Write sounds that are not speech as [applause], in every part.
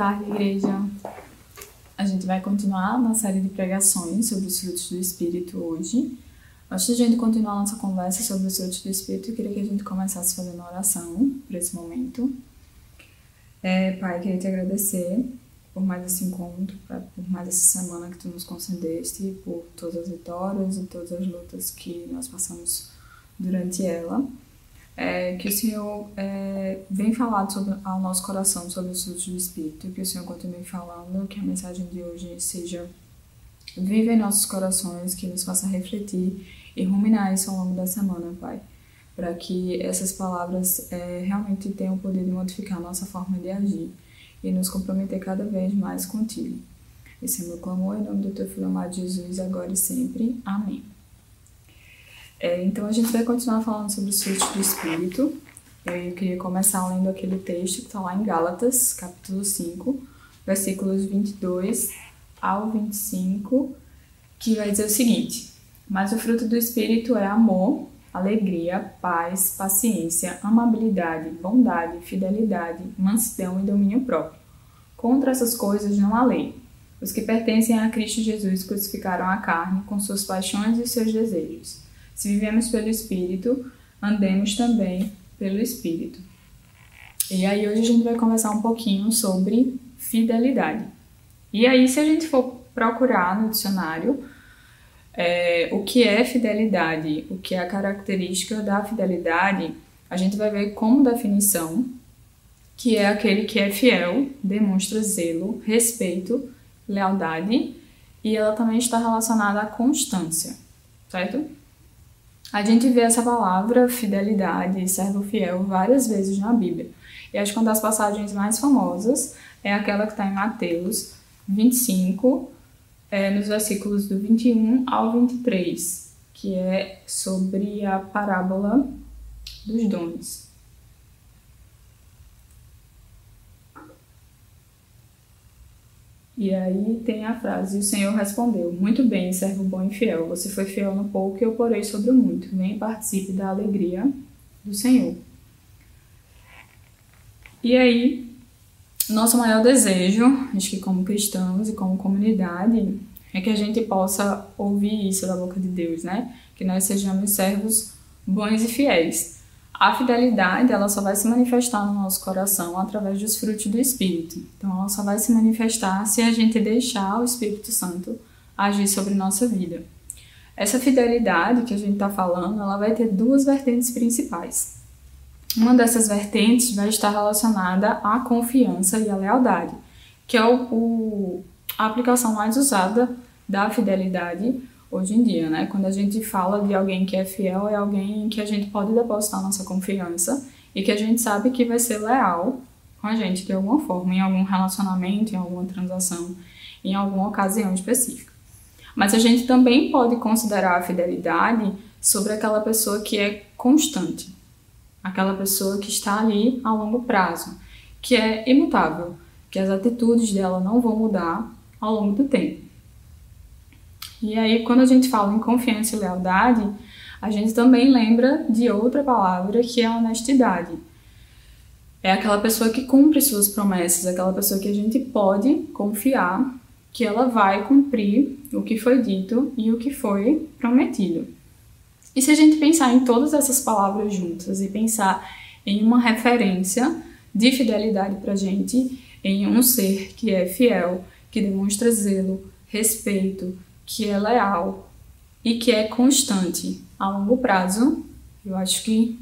Tarde, igreja. A gente vai continuar na série de pregações sobre os frutos do Espírito hoje. Antes de a gente continuar nossa conversa sobre os frutos do Espírito, eu queria que a gente começasse fazendo uma oração por esse momento. É, pai, queria te agradecer por mais esse encontro, por mais essa semana que tu nos concedeste, por todas as vitórias e todas as lutas que nós passamos durante ela é, que o Senhor é, vem falado sobre, ao nosso coração sobre os frutos do Espírito, que o Senhor continue falando, que a mensagem de hoje seja viva em nossos corações, que nos faça refletir e ruminar isso ao longo da semana, Pai, para que essas palavras é, realmente tenham o poder de modificar a nossa forma de agir e nos comprometer cada vez mais contigo. Esse é meu clamor em nome do teu filho amado Jesus, agora e sempre. Amém. É, então a gente vai continuar falando sobre os frutos do Espírito. Eu queria começar lendo aquele texto que está lá em Gálatas, capítulo 5, versículos 22 ao 25, que vai dizer o seguinte: Mas o fruto do Espírito é amor, alegria, paz, paciência, amabilidade, bondade, fidelidade, mansidão e domínio próprio. Contra essas coisas não há lei. Os que pertencem a Cristo Jesus crucificaram a carne com suas paixões e seus desejos. Se vivemos pelo Espírito, andemos também pelo Espírito. E aí hoje a gente vai conversar um pouquinho sobre fidelidade. E aí, se a gente for procurar no dicionário é, o que é fidelidade, o que é a característica da fidelidade, a gente vai ver como definição que é aquele que é fiel, demonstra zelo, respeito, lealdade e ela também está relacionada à constância, certo? A gente vê essa palavra fidelidade, servo fiel, várias vezes na Bíblia. E acho que uma das passagens mais famosas é aquela que está em Mateus 25, é, nos versículos do 21 ao 23, que é sobre a parábola dos dons. E aí tem a frase: o Senhor respondeu: Muito bem, servo bom e fiel. Você foi fiel no pouco e eu porei sobre o muito. Vem e participe da alegria do Senhor. E aí, nosso maior desejo, acho que como cristãos e como comunidade, é que a gente possa ouvir isso da boca de Deus, né? Que nós sejamos servos bons e fiéis. A fidelidade, ela só vai se manifestar no nosso coração através dos frutos do Espírito. Então, ela só vai se manifestar se a gente deixar o Espírito Santo agir sobre nossa vida. Essa fidelidade que a gente está falando, ela vai ter duas vertentes principais. Uma dessas vertentes vai estar relacionada à confiança e à lealdade, que é o, o a aplicação mais usada da fidelidade hoje em dia, né? Quando a gente fala de alguém que é fiel, é alguém que a gente pode depositar nossa confiança e que a gente sabe que vai ser leal com a gente de alguma forma, em algum relacionamento, em alguma transação, em alguma ocasião específica. Mas a gente também pode considerar a fidelidade sobre aquela pessoa que é constante, aquela pessoa que está ali a longo prazo, que é imutável, que as atitudes dela não vão mudar ao longo do tempo. E aí, quando a gente fala em confiança e lealdade, a gente também lembra de outra palavra que é honestidade. É aquela pessoa que cumpre suas promessas, aquela pessoa que a gente pode confiar que ela vai cumprir o que foi dito e o que foi prometido. E se a gente pensar em todas essas palavras juntas e pensar em uma referência de fidelidade para a gente, em um ser que é fiel, que demonstra zelo, respeito, que é leal e que é constante a longo prazo, eu acho que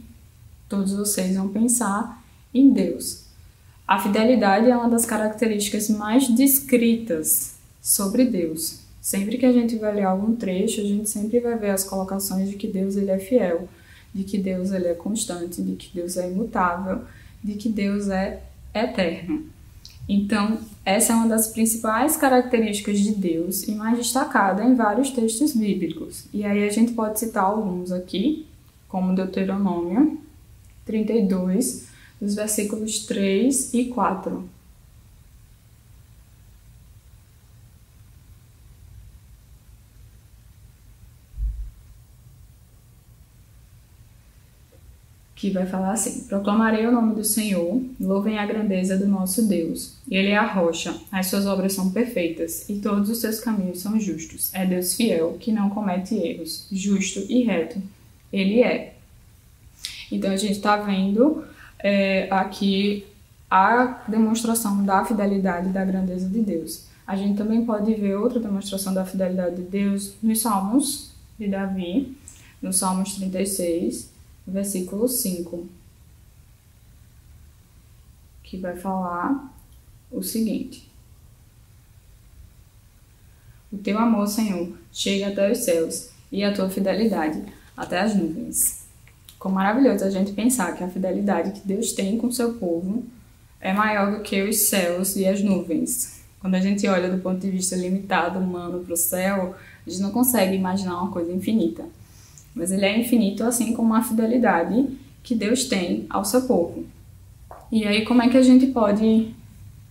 todos vocês vão pensar em Deus. A fidelidade é uma das características mais descritas sobre Deus. Sempre que a gente vai ler algum trecho, a gente sempre vai ver as colocações de que Deus ele é fiel, de que Deus ele é constante, de que Deus é imutável, de que Deus é eterno. Então, essa é uma das principais características de Deus e mais destacada em vários textos bíblicos. E aí a gente pode citar alguns aqui, como Deuteronômio 32, dos versículos 3 e 4. Que vai falar assim: Proclamarei o nome do Senhor, louvem a grandeza do nosso Deus. Ele é a rocha, as suas obras são perfeitas e todos os seus caminhos são justos. É Deus fiel, que não comete erros, justo e reto. Ele é. Então a gente está vendo é, aqui a demonstração da fidelidade e da grandeza de Deus. A gente também pode ver outra demonstração da fidelidade de Deus nos Salmos de Davi, no Salmos 36 versículo 5, que vai falar o seguinte: O teu amor, Senhor, chega até os céus e a tua fidelidade até as nuvens. Como maravilhoso a gente pensar que a fidelidade que Deus tem com seu povo é maior do que os céus e as nuvens. Quando a gente olha do ponto de vista limitado, humano, para o céu, a gente não consegue imaginar uma coisa infinita mas ele é infinito, assim como a fidelidade que Deus tem ao seu povo. E aí, como é que a gente pode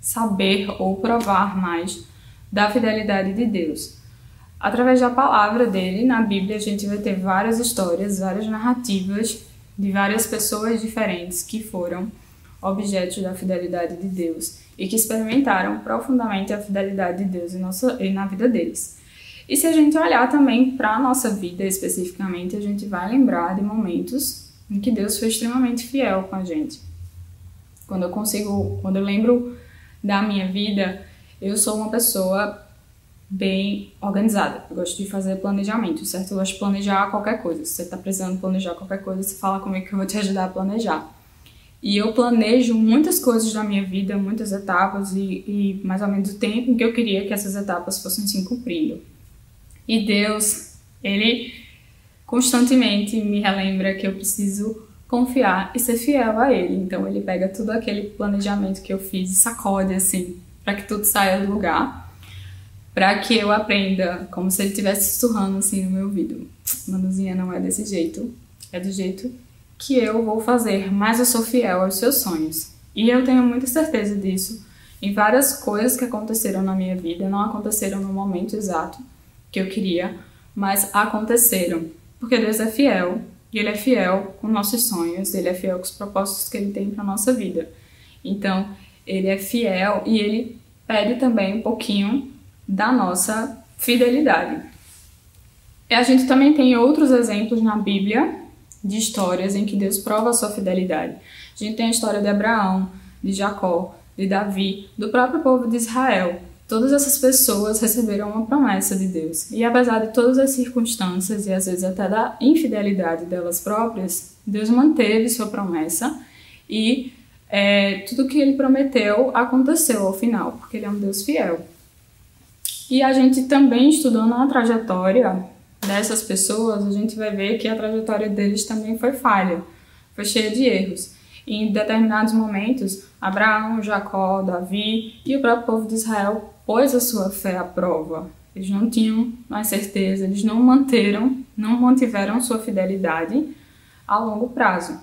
saber ou provar mais da fidelidade de Deus? Através da palavra dele, na Bíblia, a gente vai ter várias histórias, várias narrativas de várias pessoas diferentes que foram objetos da fidelidade de Deus e que experimentaram profundamente a fidelidade de Deus em nossa, e na vida deles. E se a gente olhar também para a nossa vida especificamente, a gente vai lembrar de momentos em que Deus foi extremamente fiel com a gente. Quando eu consigo, quando eu lembro da minha vida, eu sou uma pessoa bem organizada. Eu gosto de fazer planejamento, certo? Eu gosto de planejar qualquer coisa. Se você está precisando planejar qualquer coisa, você fala comigo que eu vou te ajudar a planejar. E eu planejo muitas coisas da minha vida, muitas etapas e, e mais ou menos o tempo em que eu queria que essas etapas fossem se cumprindo. E Deus, Ele constantemente me relembra que eu preciso confiar e ser fiel a Ele. Então Ele pega tudo aquele planejamento que eu fiz e sacode assim, para que tudo saia do lugar, para que eu aprenda, como se Ele estivesse sussurrando assim no meu ouvido. Manuzinha, não é desse jeito, é do jeito que eu vou fazer, mas eu sou fiel aos seus sonhos. E eu tenho muita certeza disso. Em várias coisas que aconteceram na minha vida, não aconteceram no momento exato, que eu queria, mas aconteceram. Porque Deus é fiel e Ele é fiel com nossos sonhos, Ele é fiel com os propósitos que Ele tem para nossa vida. Então, Ele é fiel e Ele pede também um pouquinho da nossa fidelidade. E a gente também tem outros exemplos na Bíblia de histórias em que Deus prova a sua fidelidade. A gente tem a história de Abraão, de Jacó, de Davi, do próprio povo de Israel, Todas essas pessoas receberam uma promessa de Deus. E apesar de todas as circunstâncias e às vezes até da infidelidade delas próprias, Deus manteve sua promessa e é, tudo que ele prometeu aconteceu ao final, porque ele é um Deus fiel. E a gente também estudando a trajetória dessas pessoas, a gente vai ver que a trajetória deles também foi falha, foi cheia de erros. Em determinados momentos, Abraão, Jacó, Davi e o próprio povo de Israel pôs a sua fé à prova. Eles não tinham mais certeza, eles não manteram, não mantiveram sua fidelidade a longo prazo.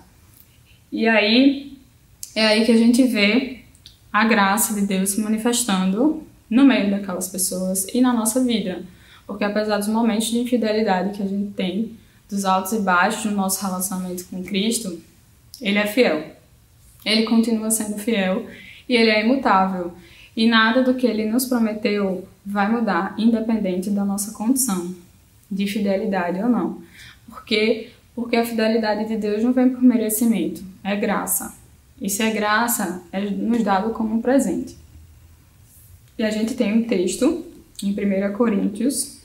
E aí é aí que a gente vê a graça de Deus se manifestando no meio daquelas pessoas e na nossa vida. Porque apesar dos momentos de infidelidade que a gente tem, dos altos e baixos no nosso relacionamento com Cristo, ele é fiel. Ele continua sendo fiel e ele é imutável. E nada do que ele nos prometeu vai mudar, independente da nossa condição de fidelidade ou não. Porque porque a fidelidade de Deus não vem por merecimento, é graça. E se é graça, é nos dado como um presente. E a gente tem um texto em 1 Coríntios,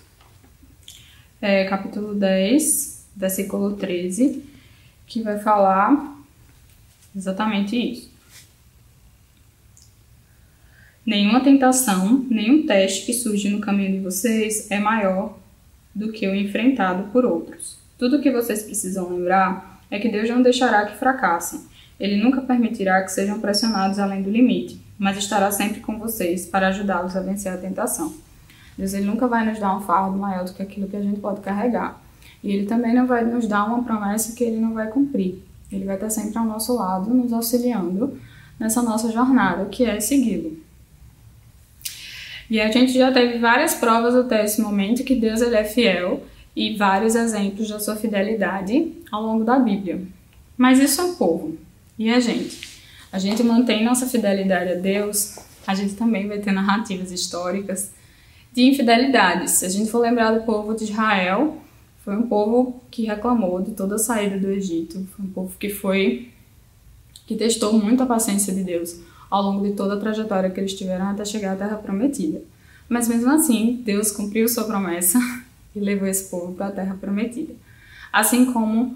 é, capítulo 10, versículo 13, que vai falar exatamente isso. Nenhuma tentação, nenhum teste que surge no caminho de vocês é maior do que o enfrentado por outros. Tudo o que vocês precisam lembrar é que Deus não deixará que fracassem. Ele nunca permitirá que sejam pressionados além do limite, mas estará sempre com vocês para ajudá-los a vencer a tentação. Deus ele nunca vai nos dar um fardo maior do que aquilo que a gente pode carregar. E ele também não vai nos dar uma promessa que ele não vai cumprir. Ele vai estar sempre ao nosso lado, nos auxiliando nessa nossa jornada, que é segui-lo. E a gente já teve várias provas até esse momento que Deus ele é fiel e vários exemplos da sua fidelidade ao longo da Bíblia. Mas isso é o povo. E a gente? A gente mantém nossa fidelidade a Deus, a gente também vai ter narrativas históricas de infidelidades. Se a gente for lembrar do povo de Israel, foi um povo que reclamou de toda a saída do Egito, foi um povo que foi que testou muito a paciência de Deus ao longo de toda a trajetória que eles tiveram até chegar à Terra Prometida. Mas mesmo assim, Deus cumpriu sua promessa [laughs] e levou esse povo para a Terra Prometida. Assim como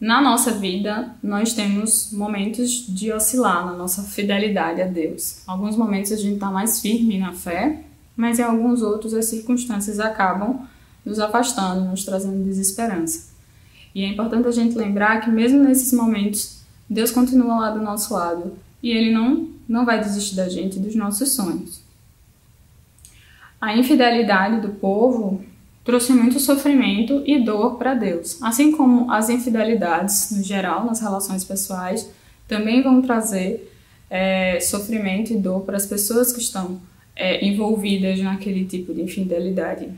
na nossa vida nós temos momentos de oscilar na nossa fidelidade a Deus. Alguns momentos a gente está mais firme na fé, mas em alguns outros as circunstâncias acabam nos afastando, nos trazendo desesperança. E é importante a gente lembrar que mesmo nesses momentos Deus continua lá do nosso lado e Ele não, não vai desistir da gente dos nossos sonhos. A infidelidade do povo trouxe muito sofrimento e dor para Deus, assim como as infidelidades, no geral, nas relações pessoais, também vão trazer é, sofrimento e dor para as pessoas que estão é, envolvidas naquele tipo de infidelidade.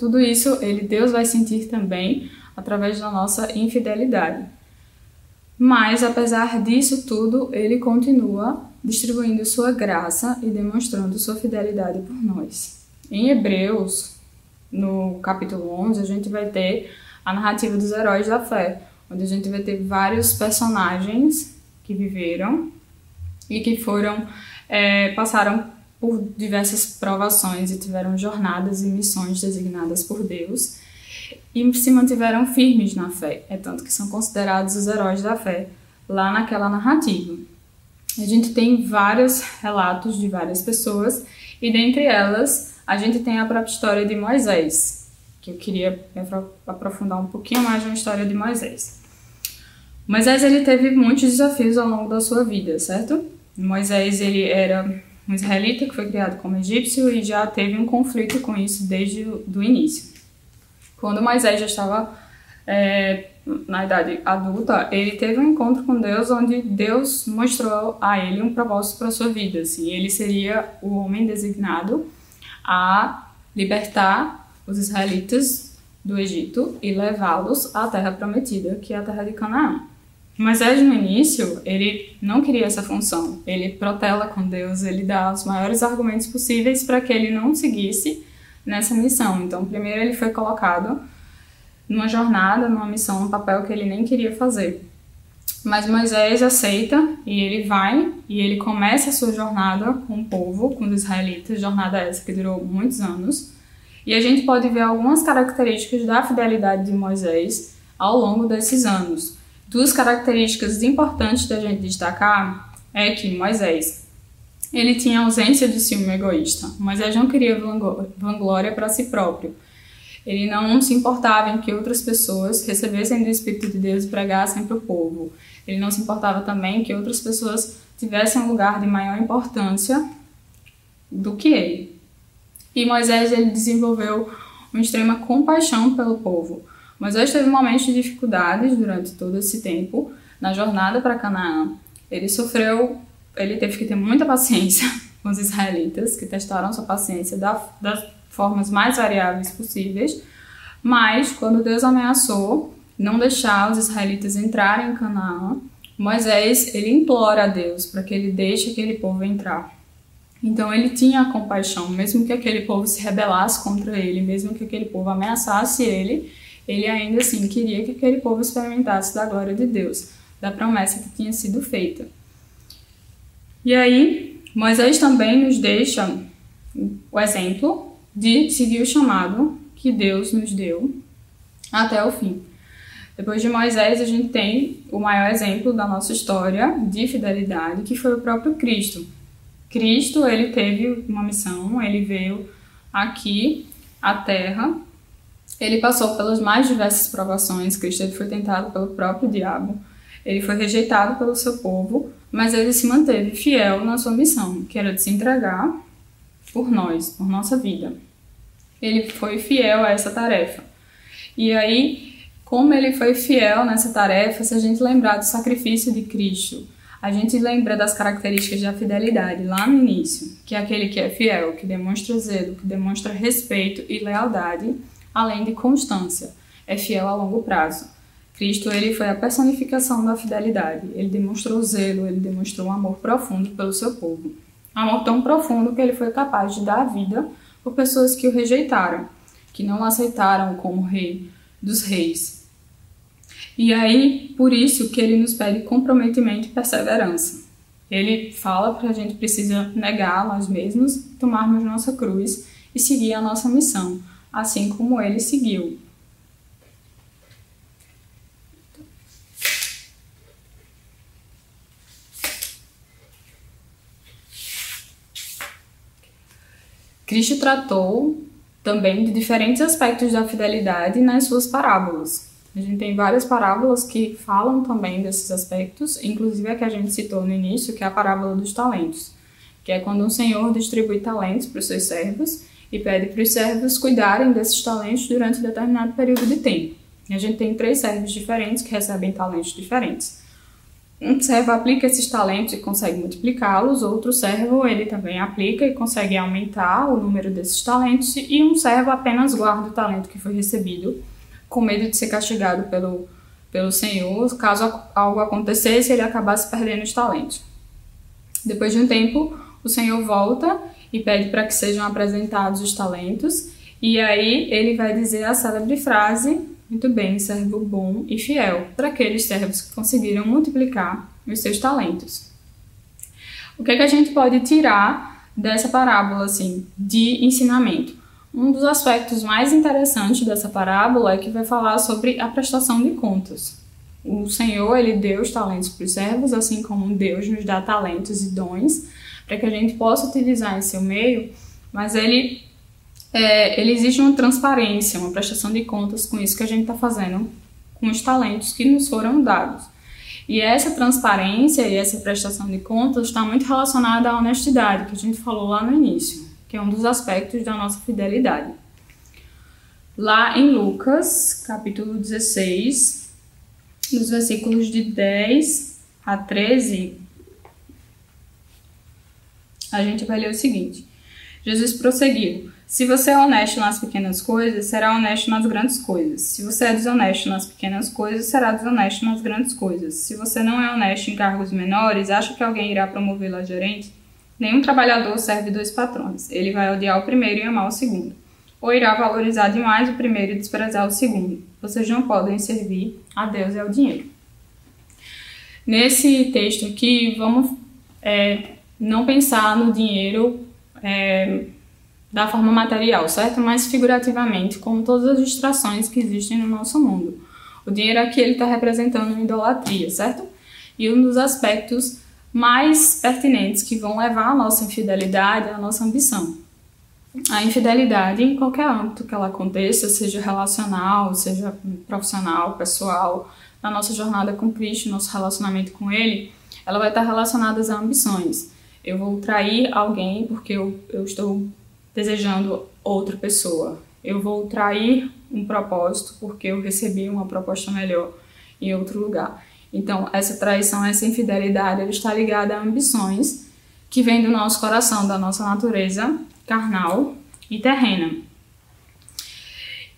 Tudo isso, ele Deus vai sentir também através da nossa infidelidade. Mas, apesar disso tudo, ele continua distribuindo sua graça e demonstrando sua fidelidade por nós. Em Hebreus, no capítulo 11, a gente vai ter a narrativa dos heróis da fé, onde a gente vai ter vários personagens que viveram e que foram é, passaram por diversas provações e tiveram jornadas e missões designadas por Deus e se mantiveram firmes na fé. É tanto que são considerados os heróis da fé lá naquela narrativa. A gente tem vários relatos de várias pessoas e dentre elas a gente tem a própria história de Moisés, que eu queria aprofundar um pouquinho mais na história de Moisés. Moisés ele teve muitos desafios ao longo da sua vida, certo? Moisés ele era um israelita que foi criado como egípcio e já teve um conflito com isso desde o início. Quando Moisés já estava é, na idade adulta, ele teve um encontro com Deus onde Deus mostrou a ele um propósito para sua vida. Assim, ele seria o homem designado a libertar os israelitas do Egito e levá-los à terra prometida, que é a terra de Canaã. Moisés, no início, ele não queria essa função. Ele protela com Deus, ele dá os maiores argumentos possíveis para que ele não seguisse nessa missão. Então, primeiro ele foi colocado numa jornada, numa missão, num papel que ele nem queria fazer. Mas Moisés aceita e ele vai e ele começa a sua jornada com o povo, com os israelitas, jornada essa que durou muitos anos. E a gente pode ver algumas características da fidelidade de Moisés ao longo desses anos. Duas características importantes da gente destacar é que Moisés ele tinha ausência de ciúme egoísta. Moisés não queria vanglória para si próprio. Ele não se importava em que outras pessoas recebessem do Espírito de Deus e pregassem para o povo. Ele não se importava também que outras pessoas tivessem um lugar de maior importância do que ele. E Moisés ele desenvolveu uma extrema compaixão pelo povo. Moisés teve momentos de dificuldades durante todo esse tempo na jornada para Canaã. Ele sofreu ele teve que ter muita paciência [laughs] com os israelitas, que testaram sua paciência da, das formas mais variáveis possíveis. Mas, quando Deus ameaçou não deixar os israelitas entrarem em Canaã, Moisés ele implora a Deus para que ele deixe aquele povo entrar. Então ele tinha compaixão, mesmo que aquele povo se rebelasse contra ele, mesmo que aquele povo ameaçasse ele, ele ainda assim queria que aquele povo experimentasse da glória de Deus, da promessa que tinha sido feita. E aí, Moisés também nos deixa o exemplo de seguir o chamado que Deus nos deu até o fim. Depois de Moisés, a gente tem o maior exemplo da nossa história de fidelidade, que foi o próprio Cristo. Cristo, ele teve uma missão, ele veio aqui à Terra, ele passou pelas mais diversas provações, Cristo foi tentado pelo próprio diabo, ele foi rejeitado pelo seu povo, mas ele se manteve fiel na sua missão, que era de se entregar por nós, por nossa vida. Ele foi fiel a essa tarefa. E aí, como ele foi fiel nessa tarefa, se a gente lembrar do sacrifício de Cristo, a gente lembra das características da fidelidade lá no início, que é aquele que é fiel, que demonstra zelo, que demonstra respeito e lealdade, além de constância. É fiel a longo prazo. Cristo ele foi a personificação da fidelidade. Ele demonstrou zelo, ele demonstrou um amor profundo pelo seu povo. Amor tão profundo que ele foi capaz de dar a vida por pessoas que o rejeitaram, que não o aceitaram como rei dos reis. E aí, por isso que ele nos pede comprometimento e perseverança. Ele fala que a gente precisa negar nós mesmos, tomarmos nossa cruz e seguir a nossa missão, assim como ele seguiu. Cristo tratou também de diferentes aspectos da fidelidade nas suas parábolas. A gente tem várias parábolas que falam também desses aspectos, inclusive a que a gente citou no início, que é a parábola dos talentos, que é quando um senhor distribui talentos para os seus servos e pede para os servos cuidarem desses talentos durante um determinado período de tempo. E a gente tem três servos diferentes que recebem talentos diferentes um servo aplica esses talentos e consegue multiplicá-los, outro servo ele também aplica e consegue aumentar o número desses talentos, e um servo apenas guarda o talento que foi recebido, com medo de ser castigado pelo, pelo Senhor, caso algo acontecesse ele acabasse perdendo os talentos. Depois de um tempo, o Senhor volta e pede para que sejam apresentados os talentos, e aí ele vai dizer a célebre frase muito bem, servo bom e fiel para aqueles servos que conseguiram multiplicar os seus talentos. O que, é que a gente pode tirar dessa parábola assim, de ensinamento? Um dos aspectos mais interessantes dessa parábola é que vai falar sobre a prestação de contas. O Senhor, ele deu os talentos para os servos, assim como Deus nos dá talentos e dons para que a gente possa utilizar em seu meio, mas ele é, ele exige uma transparência, uma prestação de contas com isso que a gente está fazendo, com os talentos que nos foram dados. E essa transparência e essa prestação de contas está muito relacionada à honestidade, que a gente falou lá no início, que é um dos aspectos da nossa fidelidade. Lá em Lucas, capítulo 16, nos versículos de 10 a 13, a gente vai ler o seguinte: Jesus prosseguiu. Se você é honesto nas pequenas coisas, será honesto nas grandes coisas. Se você é desonesto nas pequenas coisas, será desonesto nas grandes coisas. Se você não é honesto em cargos menores, acha que alguém irá promovê-lo a gerente? Nenhum trabalhador serve dois patrões. Ele vai odiar o primeiro e amar o segundo. Ou irá valorizar demais o primeiro e desprezar o segundo. Vocês não podem servir a Deus e ao dinheiro. Nesse texto aqui, vamos é, não pensar no dinheiro. É, da forma material, certo? Mas figurativamente, como todas as distrações que existem no nosso mundo. O dinheiro aqui ele está representando uma idolatria, certo? E um dos aspectos mais pertinentes que vão levar a nossa infidelidade é a nossa ambição. A infidelidade, em qualquer âmbito que ela aconteça, seja relacional, seja profissional, pessoal, na nossa jornada com Cristo, nosso relacionamento com Ele, ela vai estar relacionada às ambições. Eu vou trair alguém porque eu, eu estou desejando outra pessoa. Eu vou trair um propósito porque eu recebi uma proposta melhor em outro lugar. Então, essa traição, essa infidelidade, ela está ligada a ambições que vêm do nosso coração, da nossa natureza carnal e terrena.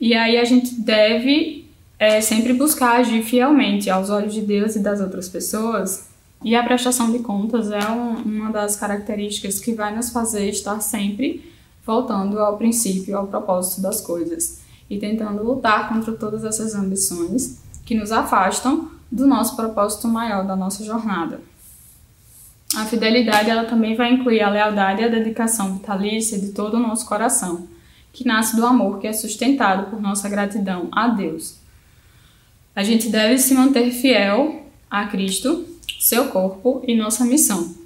E aí a gente deve é, sempre buscar agir fielmente aos olhos de Deus e das outras pessoas. E a prestação de contas é um, uma das características que vai nos fazer estar sempre voltando ao princípio, ao propósito das coisas e tentando lutar contra todas essas ambições que nos afastam do nosso propósito maior da nossa jornada. A fidelidade ela também vai incluir a lealdade e a dedicação vitalícia de todo o nosso coração, que nasce do amor que é sustentado por nossa gratidão a Deus. A gente deve se manter fiel a Cristo, seu corpo e nossa missão,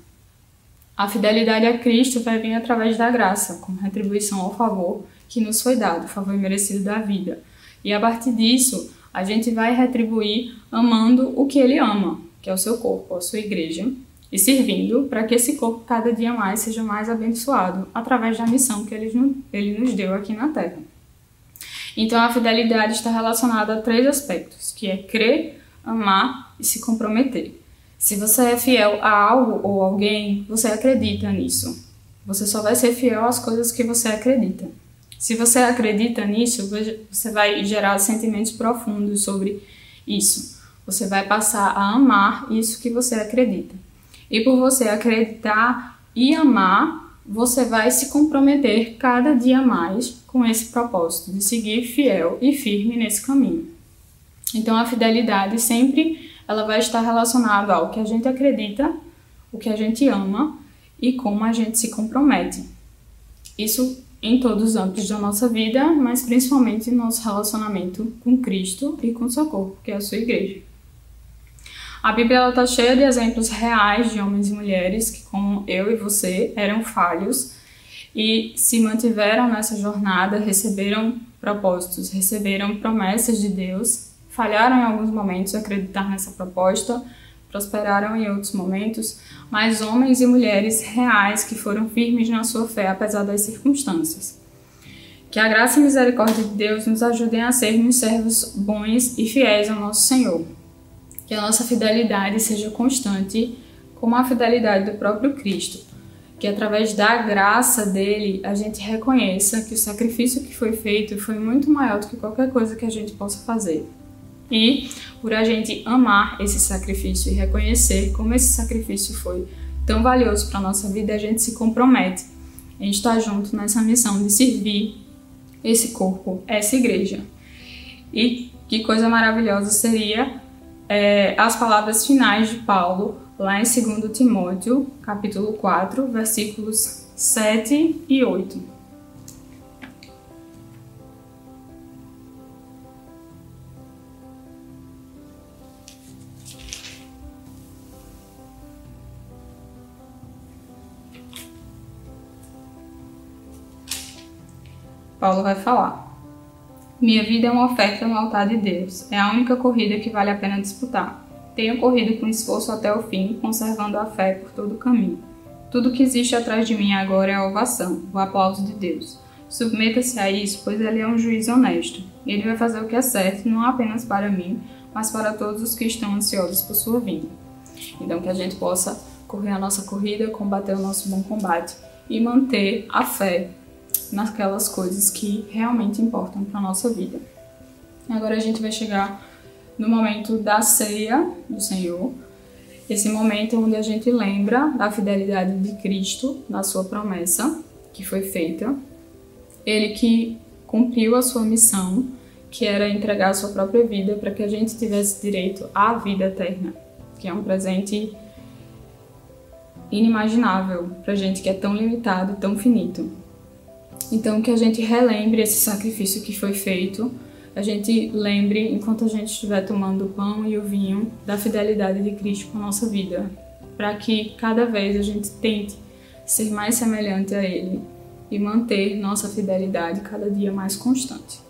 a fidelidade a Cristo vai vir através da graça, como retribuição ao favor que nos foi dado, favor merecido da vida. E a partir disso, a gente vai retribuir amando o que ele ama, que é o seu corpo, a sua igreja, e servindo para que esse corpo cada dia mais seja mais abençoado através da missão que ele nos deu aqui na Terra. Então, a fidelidade está relacionada a três aspectos, que é crer, amar e se comprometer. Se você é fiel a algo ou alguém, você acredita nisso. Você só vai ser fiel às coisas que você acredita. Se você acredita nisso, você vai gerar sentimentos profundos sobre isso. Você vai passar a amar isso que você acredita. E por você acreditar e amar, você vai se comprometer cada dia mais com esse propósito de seguir fiel e firme nesse caminho. Então a fidelidade sempre ela vai estar relacionada ao que a gente acredita, o que a gente ama e como a gente se compromete. Isso em todos os âmbitos da nossa vida, mas principalmente no nosso relacionamento com Cristo e com seu corpo, que é a sua igreja. A Bíblia está cheia de exemplos reais de homens e mulheres que, como eu e você, eram falhos e se mantiveram nessa jornada, receberam propósitos, receberam promessas de Deus, falharam em alguns momentos acreditar nessa proposta, prosperaram em outros momentos, mas homens e mulheres reais que foram firmes na sua fé apesar das circunstâncias. Que a graça e misericórdia de Deus nos ajudem a sermos servos bons e fiéis ao nosso Senhor. Que a nossa fidelidade seja constante, como a fidelidade do próprio Cristo. Que através da graça dele a gente reconheça que o sacrifício que foi feito foi muito maior do que qualquer coisa que a gente possa fazer. E por a gente amar esse sacrifício e reconhecer como esse sacrifício foi tão valioso para a nossa vida, a gente se compromete. Gente está junto nessa missão de servir esse corpo, essa igreja. E que coisa maravilhosa seria é, as palavras finais de Paulo lá em 2 Timóteo, capítulo 4, versículos 7 e 8. Paulo vai falar. Minha vida é uma oferta no altar de Deus. É a única corrida que vale a pena disputar. Tenho corrido com esforço até o fim, conservando a fé por todo o caminho. Tudo que existe atrás de mim agora é a ovação, o aplauso de Deus. Submeta-se a isso, pois ele é um juiz honesto. Ele vai fazer o que é certo, não apenas para mim, mas para todos os que estão ansiosos por sua vinda. Então, que a gente possa correr a nossa corrida, combater o nosso bom combate e manter a fé naquelas coisas que realmente importam para nossa vida. Agora a gente vai chegar no momento da ceia do Senhor, esse momento onde a gente lembra da fidelidade de Cristo, da sua promessa que foi feita, ele que cumpriu a sua missão, que era entregar a sua própria vida para que a gente tivesse direito à vida eterna, que é um presente inimaginável para gente que é tão limitado e tão finito. Então, que a gente relembre esse sacrifício que foi feito, a gente lembre, enquanto a gente estiver tomando o pão e o vinho, da fidelidade de Cristo com a nossa vida, para que cada vez a gente tente ser mais semelhante a Ele e manter nossa fidelidade cada dia mais constante.